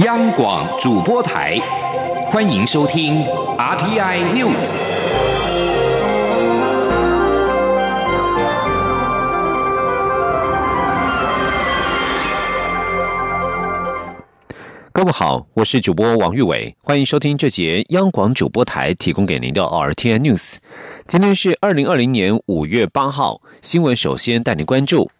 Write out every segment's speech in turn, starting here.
央广主播台，欢迎收听 RTI News。各位好，我是主播王玉伟，欢迎收听这节央广主播台提供给您的 RTI News。今天是二零二零年五月八号，新闻首先带您关注。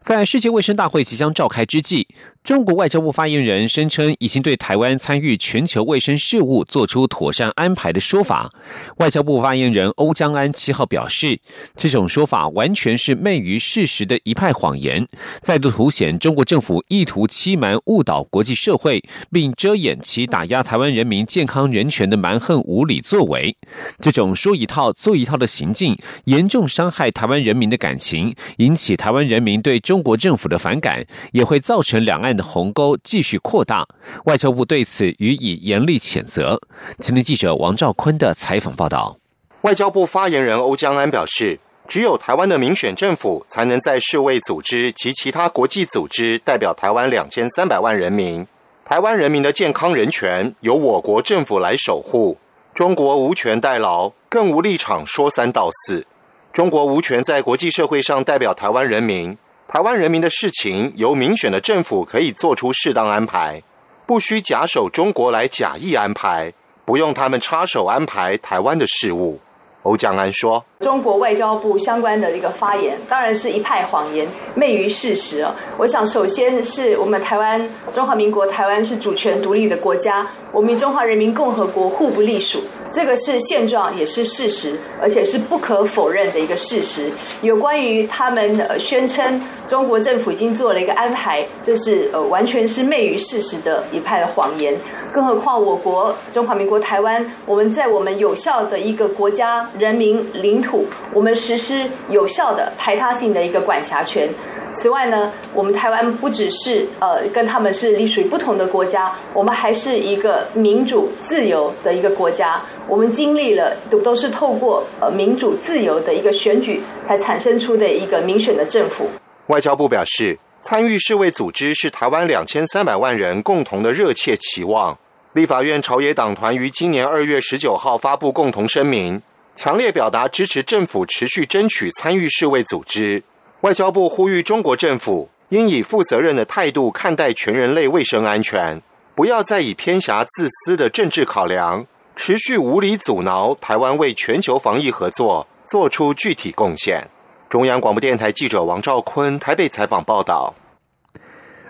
在世界卫生大会即将召开之际，中国外交部发言人声称已经对台湾参与全球卫生事务做出妥善安排的说法。外交部发言人欧江安七号表示，这种说法完全是昧于事实的一派谎言，再度凸显中国政府意图欺瞒、误导国际社会，并遮掩其打压台湾人民健康人权的蛮横无理作为。这种说一套做一套的行径，严重伤害台湾人民的感情，引起台湾人民对。中国政府的反感也会造成两岸的鸿沟继续扩大。外交部对此予以严厉谴责。今天记者王兆坤的采访报道。外交部发言人欧江安表示，只有台湾的民选政府才能在世卫组织及其他国际组织代表台湾两千三百万人民。台湾人民的健康人权由我国政府来守护，中国无权代劳，更无立场说三道四。中国无权在国际社会上代表台湾人民。台湾人民的事情由民选的政府可以做出适当安排，不需假手中国来假意安排，不用他们插手安排台湾的事务。欧江安说：“中国外交部相关的一个发言，当然是一派谎言，昧于事实哦。我想，首先是我们台湾中华民国台湾是主权独立的国家，我们与中华人民共和国互不隶属。”这个是现状，也是事实，而且是不可否认的一个事实。有关于他们呃宣称中国政府已经做了一个安排，这是呃完全是昧于事实的一派谎言。更何况我国中华民国台湾，我们在我们有效的一个国家、人民、领土，我们实施有效的排他性的一个管辖权。此外呢，我们台湾不只是呃跟他们是隶属于不同的国家，我们还是一个民主自由的一个国家。我们经历了都都是透过呃民主自由的一个选举才产生出的一个民选的政府。外交部表示，参与世卫组织是台湾两千三百万人共同的热切期望。立法院朝野党团于今年二月十九号发布共同声明，强烈表达支持政府持续争取参与世卫组织。外交部呼吁中国政府应以负责任的态度看待全人类卫生安全，不要再以偏狭自私的政治考量。持续无理阻挠台湾为全球防疫合作做出具体贡献。中央广播电台记者王兆坤台北采访报道。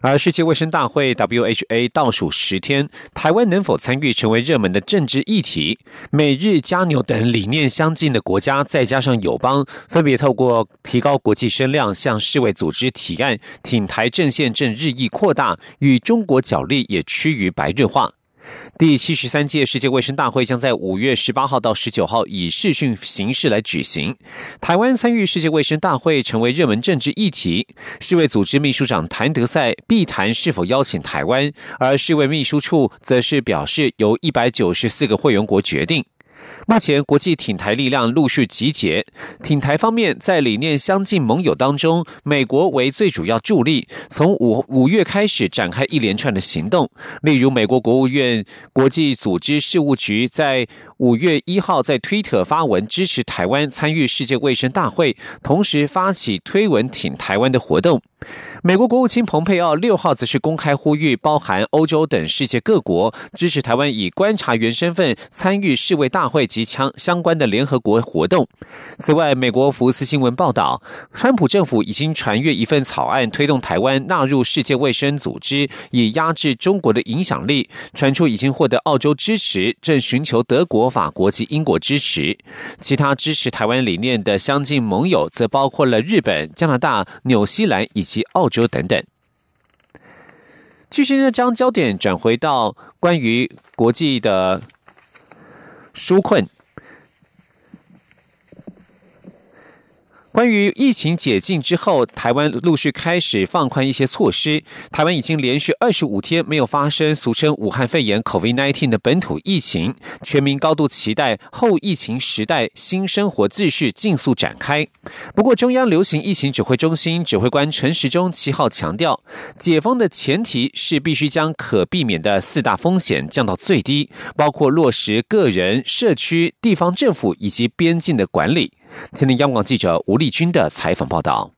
而世界卫生大会 （WHA） 倒数十天，台湾能否参与成为热门的政治议题。美日加纽等理念相近的国家，再加上友邦，分别透过提高国际声量，向世卫组织提案，挺台阵线正日益扩大，与中国角力也趋于白热化。第七十三届世界卫生大会将在五月十八号到十九号以视讯形式来举行。台湾参与世界卫生大会成为热门政治议题。世卫组织秘书长谭德赛必谈是否邀请台湾，而世卫秘书处则是表示由一百九十四个会员国决定。目前，国际挺台力量陆续集结。挺台方面，在理念相近盟友当中，美国为最主要助力。从五五月开始展开一连串的行动，例如，美国国务院国际组织事务局在五月一号在推特发文支持台湾参与世界卫生大会，同时发起推文挺台湾的活动。美国国务卿蓬佩奥六号则是公开呼吁，包含欧洲等世界各国支持台湾以观察员身份参与世卫大会及相相关的联合国活动。此外，美国福斯新闻报道，川普政府已经传阅一份草案，推动台湾纳入世界卫生组织，以压制中国的影响力。传出已经获得澳洲支持，正寻求德国、法国及英国支持。其他支持台湾理念的相近盟友，则包括了日本、加拿大、纽西兰以及。及澳洲等等，继续呢，将焦点转回到关于国际的纾困。关于疫情解禁之后，台湾陆续开始放宽一些措施。台湾已经连续二十五天没有发生俗称武汉肺炎 （COVID-19） 的本土疫情，全民高度期待后疫情时代新生活秩序尽速展开。不过，中央流行疫情指挥中心指挥官陈时中七号强调，解封的前提是必须将可避免的四大风险降到最低，包括落实个人、社区、地方政府以及边境的管理。今天，央广记者吴丽君的采访报道。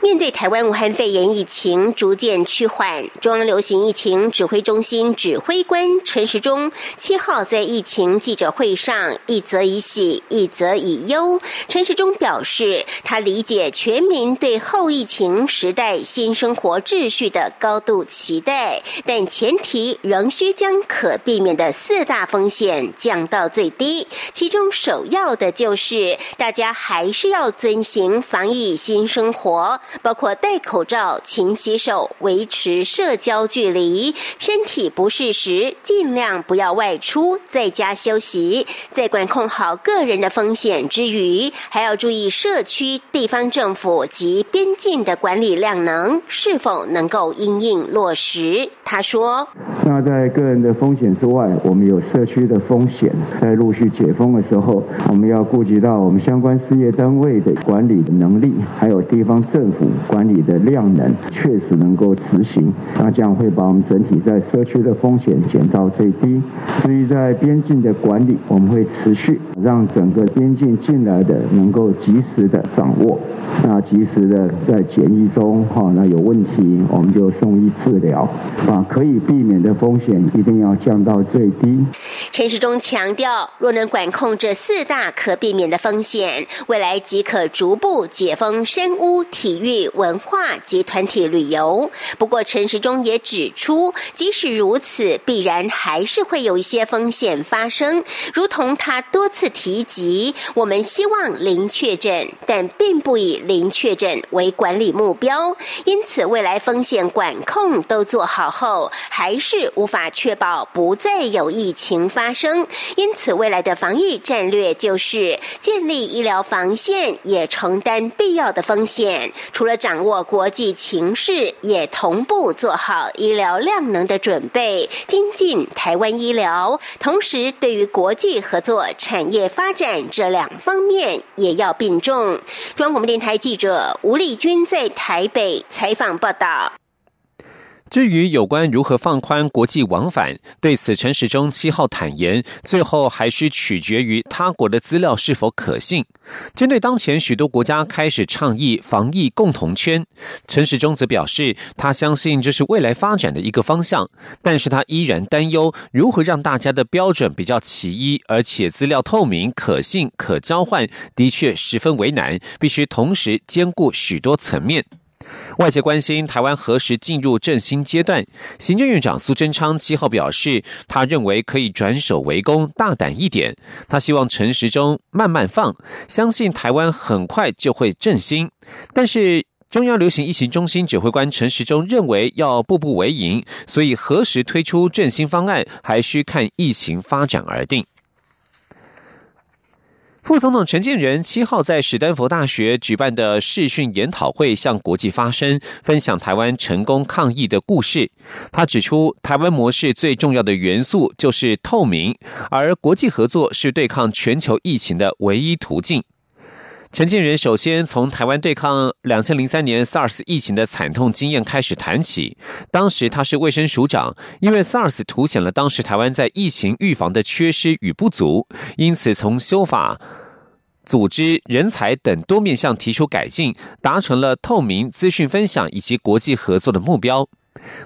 面对台湾武汉肺炎疫情逐渐趋缓，中央流行疫情指挥中心指挥官陈时中七号在疫情记者会上一则以喜，一则以忧。陈时中表示，他理解全民对后疫情时代新生活秩序的高度期待，但前提仍需将可避免的四大风险降到最低。其中首要的就是大家还是要遵循防疫新生活。活包括戴口罩、勤洗手、维持社交距离，身体不适时尽量不要外出，在家休息。在管控好个人的风险之余，还要注意社区、地方政府及边境的管理量能是否能够因应落实。他说：“那在个人的风险之外，我们有社区的风险。在陆续解封的时候，我们要顾及到我们相关事业单位的管理的能力，还有地方。”政府管理的量能确实能够执行，那这样会把我们整体在社区的风险减到最低。至于在边境的管理，我们会持续让整个边境进来的能够及时的掌握，那及时的在检疫中哈，那有问题我们就送医治疗，把可以避免的风险一定要降到最低。陈时中强调，若能管控这四大可避免的风险，未来即可逐步解封深屋。体育、文化及团体旅游。不过，陈时中也指出，即使如此，必然还是会有一些风险发生。如同他多次提及，我们希望零确诊，但并不以零确诊为管理目标。因此，未来风险管控都做好后，还是无法确保不再有疫情发生。因此，未来的防疫战略就是建立医疗防线，也承担必要的风险。除了掌握国际情势，也同步做好医疗量能的准备，精进台湾医疗。同时，对于国际合作、产业发展这两方面，也要并重。中央广播电台记者吴丽君在台北采访报道。至于有关如何放宽国际往返，对此陈时中七号坦言，最后还是取决于他国的资料是否可信。针对当前许多国家开始倡议防疫共同圈，陈时中则表示，他相信这是未来发展的一个方向，但是他依然担忧如何让大家的标准比较齐一，而且资料透明、可信、可交换，的确十分为难，必须同时兼顾许多层面。外界关心台湾何时进入振兴阶段，行政院长苏贞昌七号表示，他认为可以转守为攻，大胆一点。他希望陈时中慢慢放，相信台湾很快就会振兴。但是中央流行疫情中心指挥官陈时中认为要步步为营，所以何时推出振兴方案，还需看疫情发展而定。副总统陈建仁七号在史丹佛大学举办的视讯研讨会，向国际发声，分享台湾成功抗疫的故事。他指出，台湾模式最重要的元素就是透明，而国际合作是对抗全球疫情的唯一途径。陈建仁首先从台湾对抗两千零三年 SARS 疫情的惨痛经验开始谈起。当时他是卫生署长，因为 SARS 凸显了当时台湾在疫情预防的缺失与不足，因此从修法、组织、人才等多面向提出改进，达成了透明资讯分享以及国际合作的目标。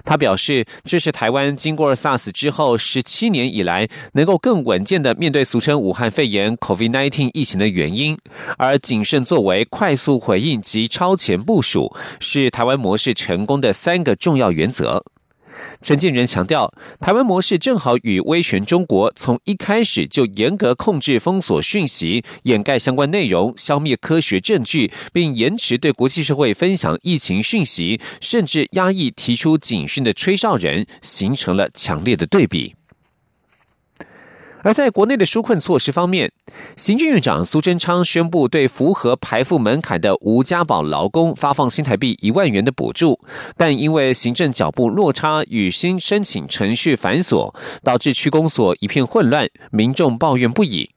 他表示，这是台湾经过 SARS 之后十七年以来能够更稳健的面对俗称武汉肺炎 COVID-19 疫情的原因。而谨慎作为、快速回应及超前部署，是台湾模式成功的三个重要原则。陈建仁强调，台湾模式正好与威权中国从一开始就严格控制、封锁讯息、掩盖相关内容、消灭科学证据，并延迟对国际社会分享疫情讯息，甚至压抑提出警讯的吹哨人，形成了强烈的对比。而在国内的纾困措施方面，行政院长苏贞昌宣布对符合排付门槛的吴家保劳工发放新台币一万元的补助，但因为行政脚步落差与新申请程序繁琐，导致区公所一片混乱，民众抱怨不已。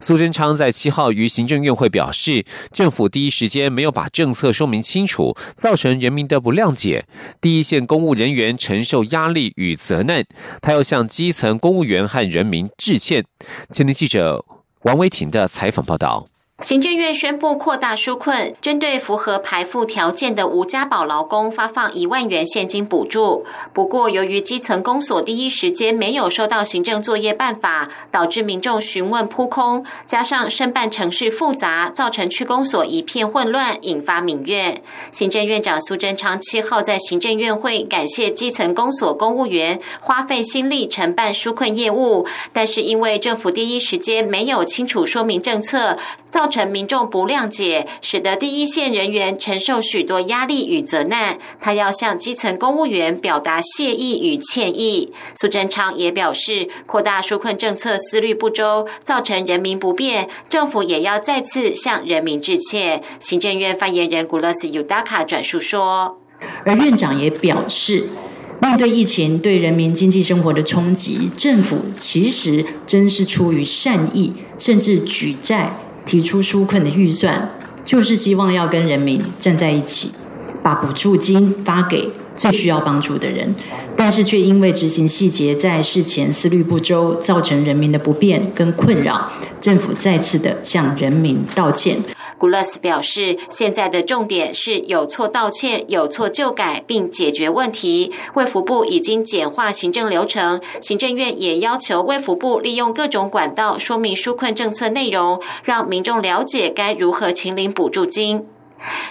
苏贞昌在七号于行政院会表示，政府第一时间没有把政策说明清楚，造成人民的不谅解，第一线公务人员承受压力与责难，他要向基层公务员和人民致歉。前天记者王维婷的采访报道。行政院宣布扩大纾困，针对符合排付条件的无家保劳工发放一万元现金补助。不过，由于基层公所第一时间没有收到行政作业办法，导致民众询问扑空，加上申办程序复杂，造成区公所一片混乱，引发民怨。行政院长苏贞昌七号在行政院会感谢基层公所公务员花费心力承办纾困业务，但是因为政府第一时间没有清楚说明政策。造成民众不谅解，使得第一线人员承受许多压力与责难。他要向基层公务员表达谢意与歉意。苏贞昌也表示，扩大纾困政策思虑不周，造成人民不便，政府也要再次向人民致歉。行政院发言人古勒斯尤达卡转述说，而院长也表示，面对疫情对人民经济生活的冲击，政府其实真是出于善意，甚至举债。提出纾困的预算，就是希望要跟人民站在一起，把补助金发给最需要帮助的人，但是却因为执行细节在事前思虑不周，造成人民的不便跟困扰，政府再次的向人民道歉。古勒斯表示，现在的重点是有错道歉，有错就改，并解决问题。卫福部已经简化行政流程，行政院也要求卫福部利用各种管道说明纾困政策内容，让民众了解该如何请领补助金。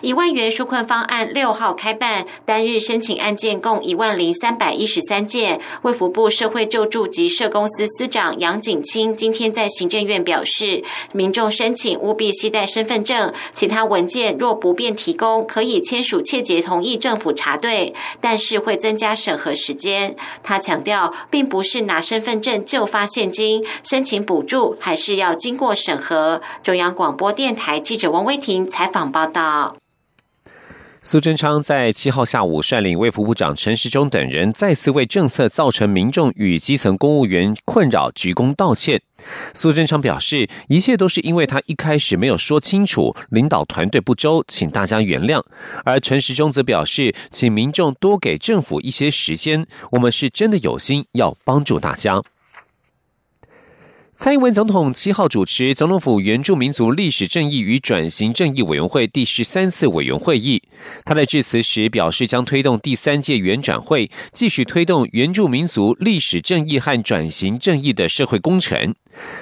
一万元纾困方案六号开办，单日申请案件共一万零三百一十三件。卫福部社会救助及社公司司长杨景清今天在行政院表示，民众申请务必携带身份证，其他文件若不便提供，可以签署切结同意政府查对，但是会增加审核时间。他强调，并不是拿身份证就发现金，申请补助还是要经过审核。中央广播电台记者王威婷采访报道。苏贞昌在七号下午率领卫福部长陈时中等人再次为政策造成民众与基层公务员困扰鞠躬道歉。苏贞昌表示，一切都是因为他一开始没有说清楚，领导团队不周，请大家原谅。而陈时中则表示，请民众多给政府一些时间，我们是真的有心要帮助大家。蔡英文总统七号主持总统府原住民族历史正义与转型正义委员会第十三次委员会议。他在致辞时表示，将推动第三届原转会，继续推动原住民族历史正义和转型正义的社会工程。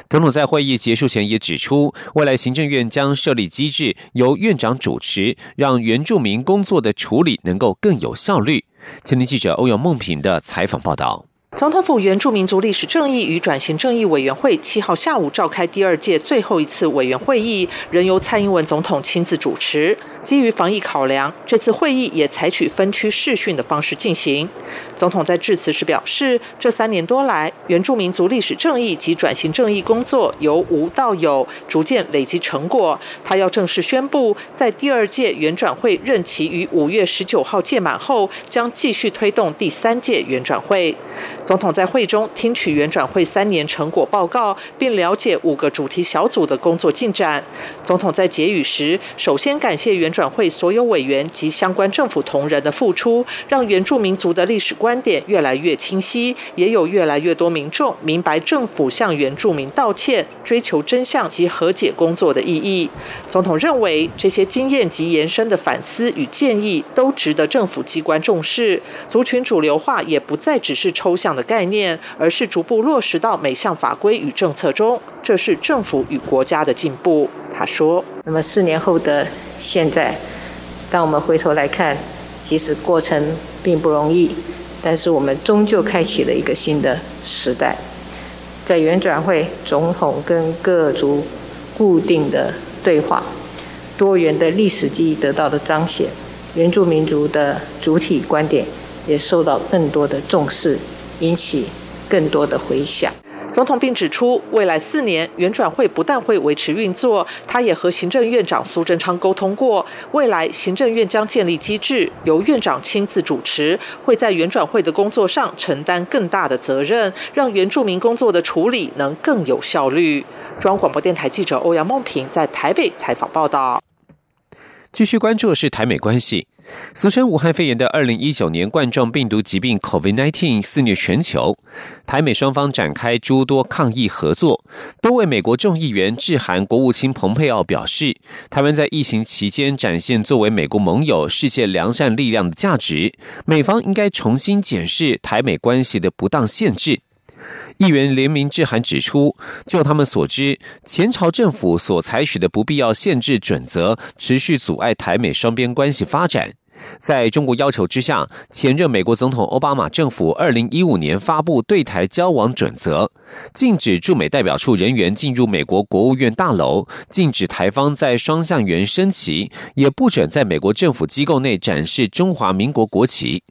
总统在会议结束前也指出，未来行政院将设立机制，由院长主持，让原住民工作的处理能够更有效率。青年记者欧阳梦平的采访报道。总统府原住民族历史正义与转型正义委员会七号下午召开第二届最后一次委员会议，仍由蔡英文总统亲自主持。基于防疫考量，这次会议也采取分区视讯的方式进行。总统在致辞时表示，这三年多来，原住民族历史正义及转型正义工作由无到有，逐渐累积成果。他要正式宣布，在第二届原转会任期于五月十九号届满后，将继续推动第三届原转会。总统在会中听取原转会三年成果报告，并了解五个主题小组的工作进展。总统在结语时，首先感谢原转会所有委员及相关政府同仁的付出，让原住民族的历史观点越来越清晰，也有越来越多民众明白政府向原住民道歉、追求真相及和解工作的意义。总统认为，这些经验及延伸的反思与建议都值得政府机关重视。族群主流化也不再只是抽象。的概念，而是逐步落实到每项法规与政策中，这是政府与国家的进步。他说：“那么四年后的现在，当我们回头来看，即使过程并不容易，但是我们终究开启了一个新的时代。在原转会，总统跟各族固定的对话，多元的历史记忆得到的彰显，原住民族的主体观点也受到更多的重视。引起更多的回响。总统并指出，未来四年原转会不但会维持运作，他也和行政院长苏贞昌沟通过，未来行政院将建立机制，由院长亲自主持，会在原转会的工作上承担更大的责任，让原住民工作的处理能更有效率。中央广播电台记者欧阳梦平在台北采访报道。继续关注是台美关系。俗称武汉肺炎的二零一九年冠状病毒疾病 （COVID-19） 肆虐全球，台美双方展开诸多抗疫合作。多位美国众议员致函国务卿蓬佩奥，表示台湾在疫情期间展现作为美国盟友、世界良善力量的价值，美方应该重新检视台美关系的不当限制。议员联名致函指出，就他们所知，前朝政府所采取的不必要限制准则，持续阻碍台美双边关系发展。在中国要求之下，前任美国总统奥巴马政府二零一五年发布对台交往准则，禁止驻美代表处人员进入美国国务院大楼，禁止台方在双向园升旗，也不准在美国政府机构内展示中华民国国旗。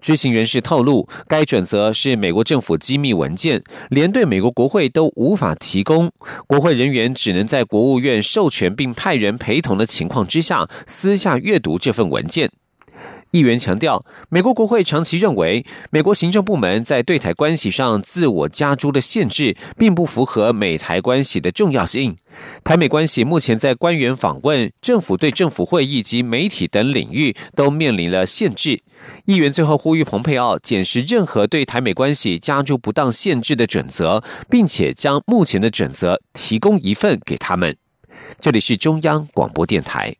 知情人士透露，该准则是美国政府机密文件，连对美国国会都无法提供。国会人员只能在国务院授权并派人陪同的情况之下，私下阅读这份文件。议员强调，美国国会长期认为，美国行政部门在对台关系上自我加诸的限制，并不符合美台关系的重要性。台美关系目前在官员访问、政府对政府会议及媒体等领域都面临了限制。议员最后呼吁蓬佩奥检视任何对台美关系加诸不当限制的准则，并且将目前的准则提供一份给他们。这里是中央广播电台。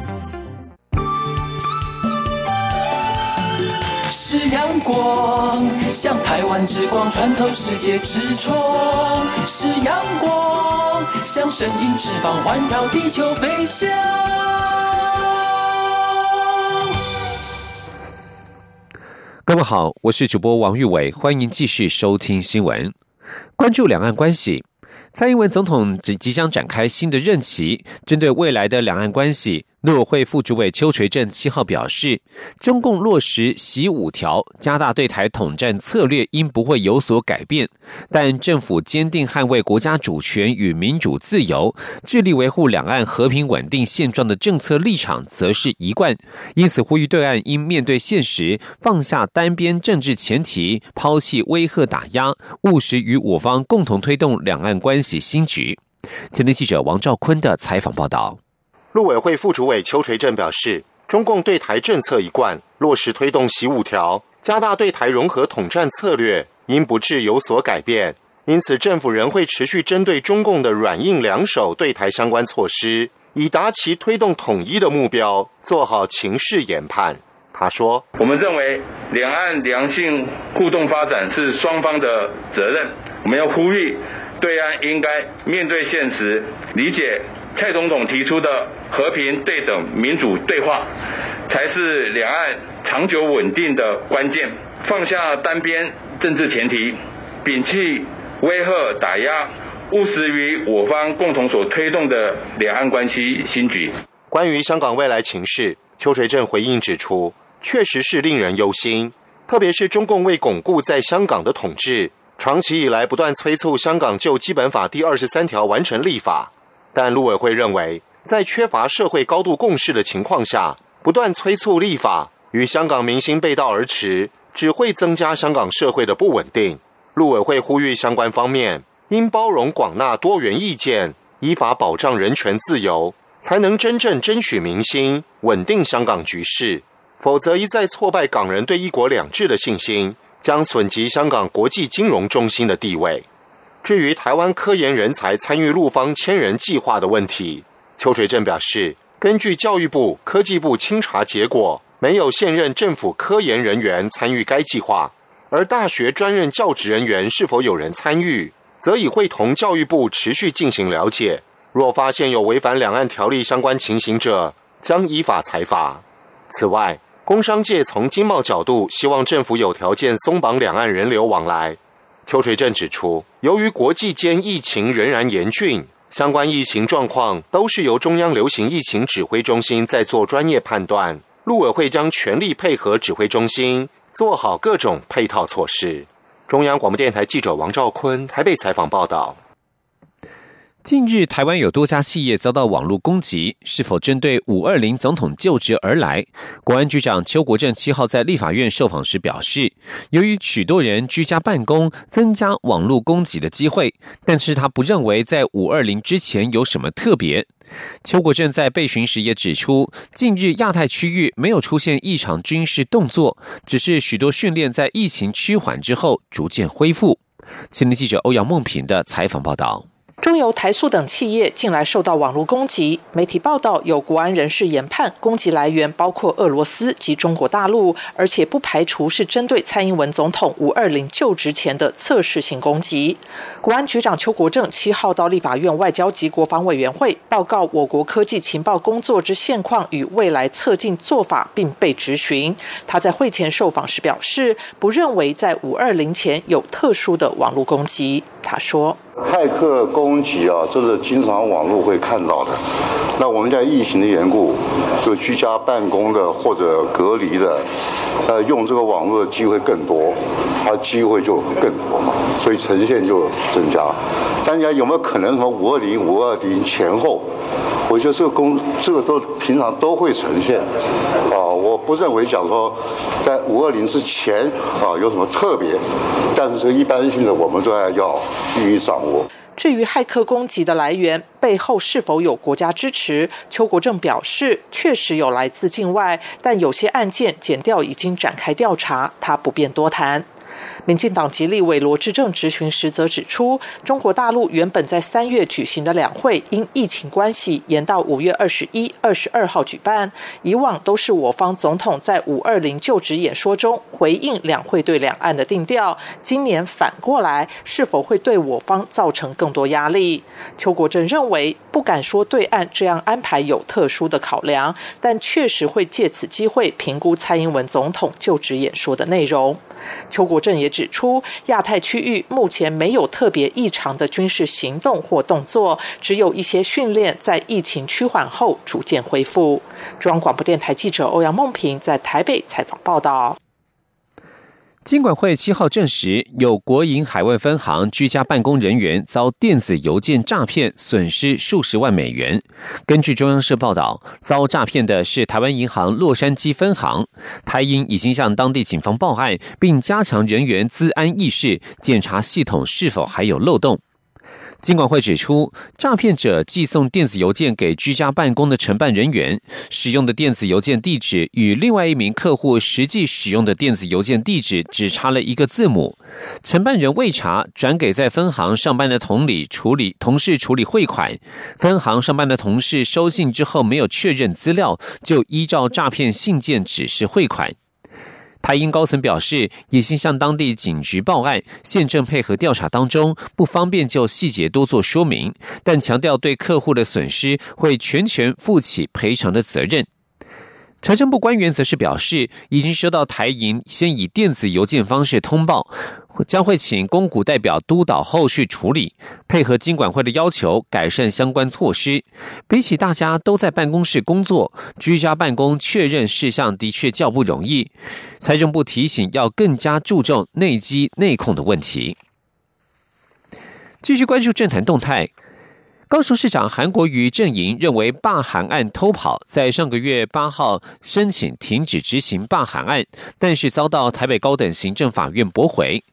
像台湾之光穿透世界之窗；是阳光，像神鹰翅膀环绕地球飞翔。各位好，我是主播王玉伟，欢迎继续收听新闻，关注两岸关系。蔡英文总统即即将展开新的任期，针对未来的两岸关系。陆委会副主委邱垂正七号表示，中共落实“习五条”，加大对台统战策略，应不会有所改变。但政府坚定捍卫国家主权与民主自由，致力维护两岸和平稳定现状的政策立场，则是一贯。因此，呼吁对岸应面对现实，放下单边政治前提，抛弃威吓打压，务实与我方共同推动两岸关系新局。前天记者王兆坤的采访报道。陆委会副主委邱垂正表示，中共对台政策一贯落实推动“习五条”，加大对台融合统战策略，因不致有所改变。因此，政府仍会持续针对中共的软硬两手对台相关措施，以达其推动统一的目标，做好情势研判。他说：“我们认为，两岸良性互动发展是双方的责任，我们要呼吁对岸应该面对现实，理解。”蔡总统提出的和平、对等、民主对话，才是两岸长久稳定的关键。放下单边政治前提，摒弃威吓打压，务实于我方共同所推动的两岸关系新局。关于香港未来情势，邱垂正回应指出，确实是令人忧心，特别是中共为巩固在香港的统治，长期以来不断催促香港就基本法第二十三条完成立法。但陆委会认为，在缺乏社会高度共识的情况下，不断催促立法，与香港民心背道而驰，只会增加香港社会的不稳定。陆委会呼吁相关方面应包容广纳多元意见，依法保障人权自由，才能真正争取民心，稳定香港局势。否则，一再挫败港人对一国两制的信心，将损及香港国际金融中心的地位。至于台湾科研人才参与陆方千人计划的问题，邱水正表示，根据教育部、科技部清查结果，没有现任政府科研人员参与该计划，而大学专任教职人员是否有人参与，则已会同教育部持续进行了解，若发现有违反两岸条例相关情形者，将依法裁罚。此外，工商界从经贸角度希望政府有条件松绑两岸人流往来。邱垂正指出，由于国际间疫情仍然严峻，相关疫情状况都是由中央流行疫情指挥中心在做专业判断，陆委会将全力配合指挥中心，做好各种配套措施。中央广播电台记者王兆坤台北采访报道。近日，台湾有多家企业遭到网络攻击，是否针对五二零总统就职而来？国安局长邱国正七号在立法院受访时表示，由于许多人居家办公，增加网络攻击的机会，但是他不认为在五二零之前有什么特别。邱国正在备询时也指出，近日亚太区域没有出现异常军事动作，只是许多训练在疫情趋缓之后逐渐恢复。青年记者欧阳梦平的采访报道。中油、台塑等企业近来受到网络攻击，媒体报道有国安人士研判，攻击来源包括俄罗斯及中国大陆，而且不排除是针对蔡英文总统五二零就职前的测试性攻击。国安局长邱国正七号到立法院外交及国防委员会报告我国科技情报工作之现况与未来测进做法，并被质询。他在会前受访时表示，不认为在五二零前有特殊的网络攻击。他说。骇客攻击啊，这是经常网络会看到的。那我们在疫情的缘故，就居家办公的或者隔离的，呃，用这个网络的机会更多，它机会就更多嘛，所以呈现就增加。大家有没有可能什么五二零、五二零前后？我觉得这个工，这个都平常都会呈现。啊，我不认为讲说在五二零之前啊有什么特别，但是这个一般性的我们都要要予以掌握。至于骇客攻击的来源背后是否有国家支持，邱国正表示，确实有来自境外，但有些案件检调已经展开调查，他不便多谈。民进党籍立委罗志正质询时则指出，中国大陆原本在三月举行的两会，因疫情关系延到五月二十一、二十二号举办。以往都是我方总统在五二零就职演说中回应两会对两岸的定调，今年反过来，是否会对我方造成更多压力？邱国正认为，不敢说对岸这样安排有特殊的考量，但确实会借此机会评估蔡英文总统就职演说的内容。邱国正也指出，亚太区域目前没有特别异常的军事行动或动作，只有一些训练在疫情趋缓后逐渐恢复。中央广播电台记者欧阳梦平在台北采访报道。金管会七号证实，有国营海外分行居家办公人员遭电子邮件诈骗，损失数十万美元。根据中央社报道，遭诈骗的是台湾银行洛杉矶分行。台银已经向当地警方报案，并加强人员资安意识，检查系统是否还有漏洞。金管会指出，诈骗者寄送电子邮件给居家办公的承办人员，使用的电子邮件地址与另外一名客户实际使用的电子邮件地址只差了一个字母。承办人未查，转给在分行上班的同理处理同事处理汇款，分行上班的同事收信之后没有确认资料，就依照诈骗信件指示汇款。台英高层表示，已经向当地警局报案，现正配合调查当中，不方便就细节多做说明，但强调对客户的损失会全权负起赔偿的责任。财政部官员则是表示，已经收到台银先以电子邮件方式通报，将会请公股代表督导后续处理，配合金管会的要求改善相关措施。比起大家都在办公室工作，居家办公确认事项的确较不容易。财政部提醒要更加注重内机内控的问题。继续关注政坛动态。高雄市长韩国瑜阵营认为罢韩案偷跑，在上个月八号申请停止执行罢韩案，但是遭到台北高等行政法院驳回。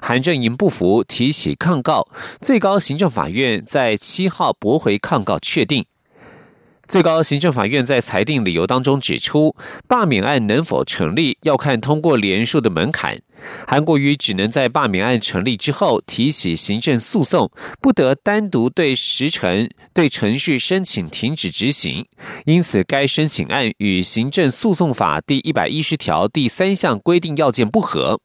韩阵营不服，提起抗告，最高行政法院在七号驳回抗告，确定。最高行政法院在裁定理由当中指出，罢免案能否成立，要看通过联署的门槛。韩国瑜只能在罢免案成立之后提起行政诉讼，不得单独对时程、对程序申请停止执行。因此，该申请案与行政诉讼法第一百一十条第三项规定要件不合。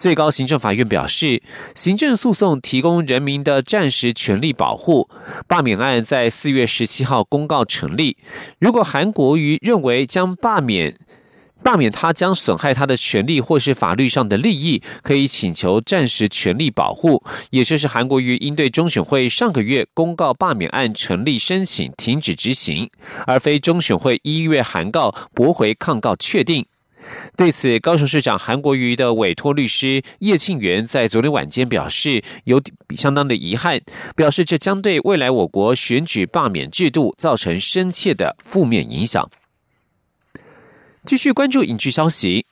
最高行政法院表示，行政诉讼提供人民的暂时权利保护，罢免案在四月十七号公告成立。如果韩国瑜认为将罢免，罢免他将损害他的权利或是法律上的利益，可以请求暂时权利保护，也就是韩国瑜应对中选会上个月公告罢免案成立申请停止执行，而非中选会一月函告驳回抗告确定。对此，高雄市长韩国瑜的委托律师叶庆元在昨天晚间表示有相当的遗憾，表示这将对未来我国选举罢免制度造成深切的负面影响。继续关注影剧消息，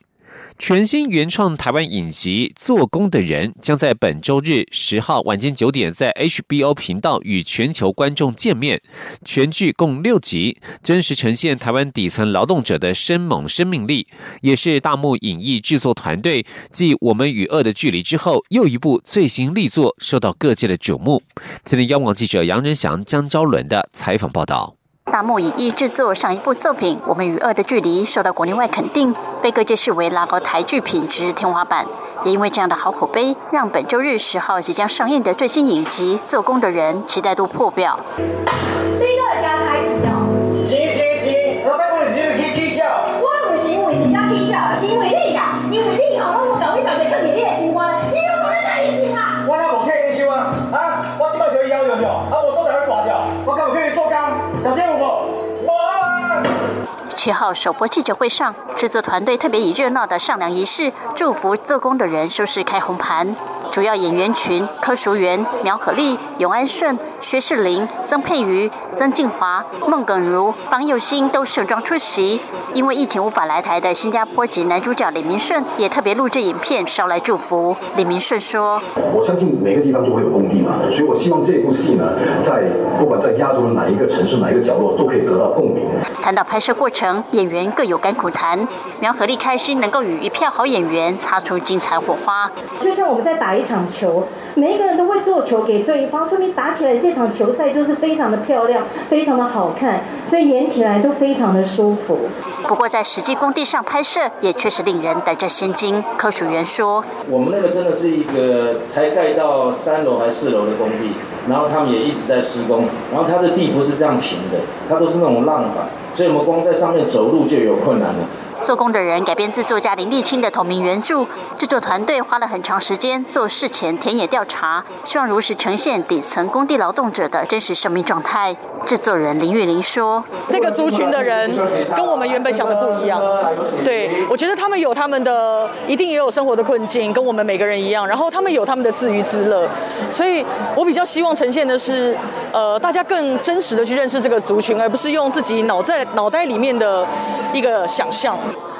全新原创台湾影集《做工的人》将在本周日十号晚间九点在 HBO 频道与全球观众见面。全剧共六集，真实呈现台湾底层劳动者的生猛生命力，也是大幕影艺制作团队继《我们与恶的距离》之后又一部最新力作，受到各界的瞩目。今天，央广记者杨仁祥、江昭伦的采访报道。大幕影艺制作上一部作品《我们与恶的距离》受到国内外肯定，被各界视为拉高台剧品质天花板。也因为这样的好口碑，让本周日十号即将上映的最新影集《做工的人》期待度破表。七号首播记者会上，制作团队特别以热闹的上梁仪式祝福做工的人收视开红盘。主要演员群柯淑媛、苗可丽、永安顺、薛世林、曾佩瑜、曾静华、孟耿如、方佑兴都盛装出席。因为疫情无法来台的新加坡籍男主角李明顺也特别录制影片捎来祝福。李明顺说：“我相信每个地方都会有工地嘛，所以我希望这部戏呢，在不管在亚洲的哪一个城市、哪一个角落，都可以得到共鸣。”谈到拍摄过程，演员各有甘苦谈。苗可丽开心能够与一票好演员擦出精彩火花，就像我们在打一场球，每一个人都会做球给对方，说明打起来这场球赛就是非常的漂亮，非常的好看，所以演起来都非常的舒服。不过在实际工地上拍摄也确实令人胆战心惊。科属员说：“我们那个真的是一个才盖到三楼还四楼的工地，然后他们也一直在施工，然后它的地不是这样平的，它都是那种浪板，所以我们光在上面走路就有困难了。”做工的人改编自作家林立清的同名原著，制作团队花了很长时间做事前田野调查，希望如实呈现底层工地劳动者的真实生命状态。制作人林玉玲说：“这个族群的人跟我们原本想的不一样，对我觉得他们有他们的，一定也有生活的困境，跟我们每个人一样。然后他们有他们的自娱自乐，所以我比较希望呈现的是，呃，大家更真实的去认识这个族群，而不是用自己脑在脑袋里面的一个想象。”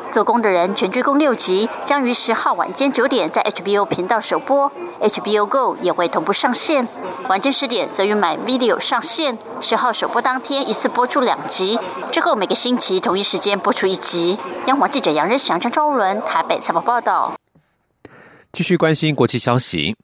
做工的人全剧共六集，将于十号晚间九点在 HBO 频道首播，HBO Go 也会同步上线。晚间十点则于买 Video 上线。十号首播当天一次播出两集，之后每个星期同一时间播出一集。央广记者杨仁祥、张昭伦台北采访报道。继续关心国际消息。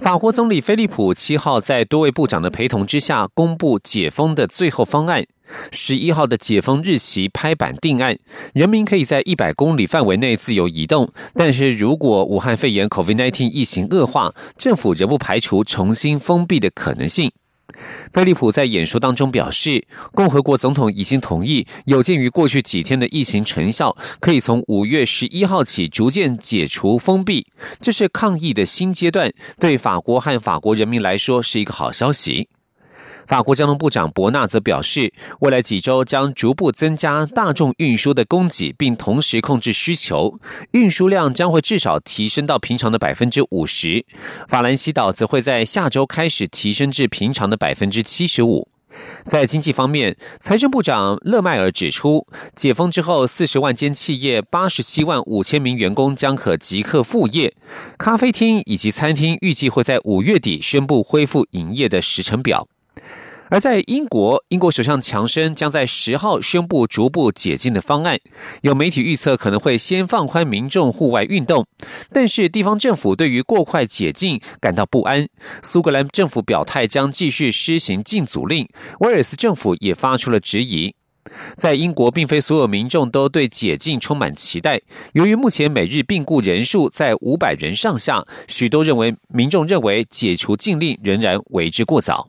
法国总理菲利普七号在多位部长的陪同之下，公布解封的最后方案。十一号的解封日期拍板定案，人民可以在一百公里范围内自由移动。但是如果武汉肺炎 （COVID-19） 疫情恶化，政府仍不排除重新封闭的可能性。菲利普在演说当中表示，共和国总统已经同意，有鉴于过去几天的疫情成效，可以从五月十一号起逐渐解除封闭。这是抗疫的新阶段，对法国和法国人民来说是一个好消息。法国交通部长伯纳则表示，未来几周将逐步增加大众运输的供给，并同时控制需求，运输量将会至少提升到平常的百分之五十。法兰西岛则会在下周开始提升至平常的百分之七十五。在经济方面，财政部长勒迈尔指出，解封之后，四十万间企业、八十七万五千名员工将可即刻复业。咖啡厅以及餐厅预计会在五月底宣布恢复营业的时程表。而在英国，英国首相强生将在十号宣布逐步解禁的方案。有媒体预测可能会先放宽民众户外运动，但是地方政府对于过快解禁感到不安。苏格兰政府表态将继续施行禁足令，威尔斯政府也发出了质疑。在英国，并非所有民众都对解禁充满期待。由于目前每日病故人数在五百人上下，许多认为民众认为解除禁令仍然为之过早。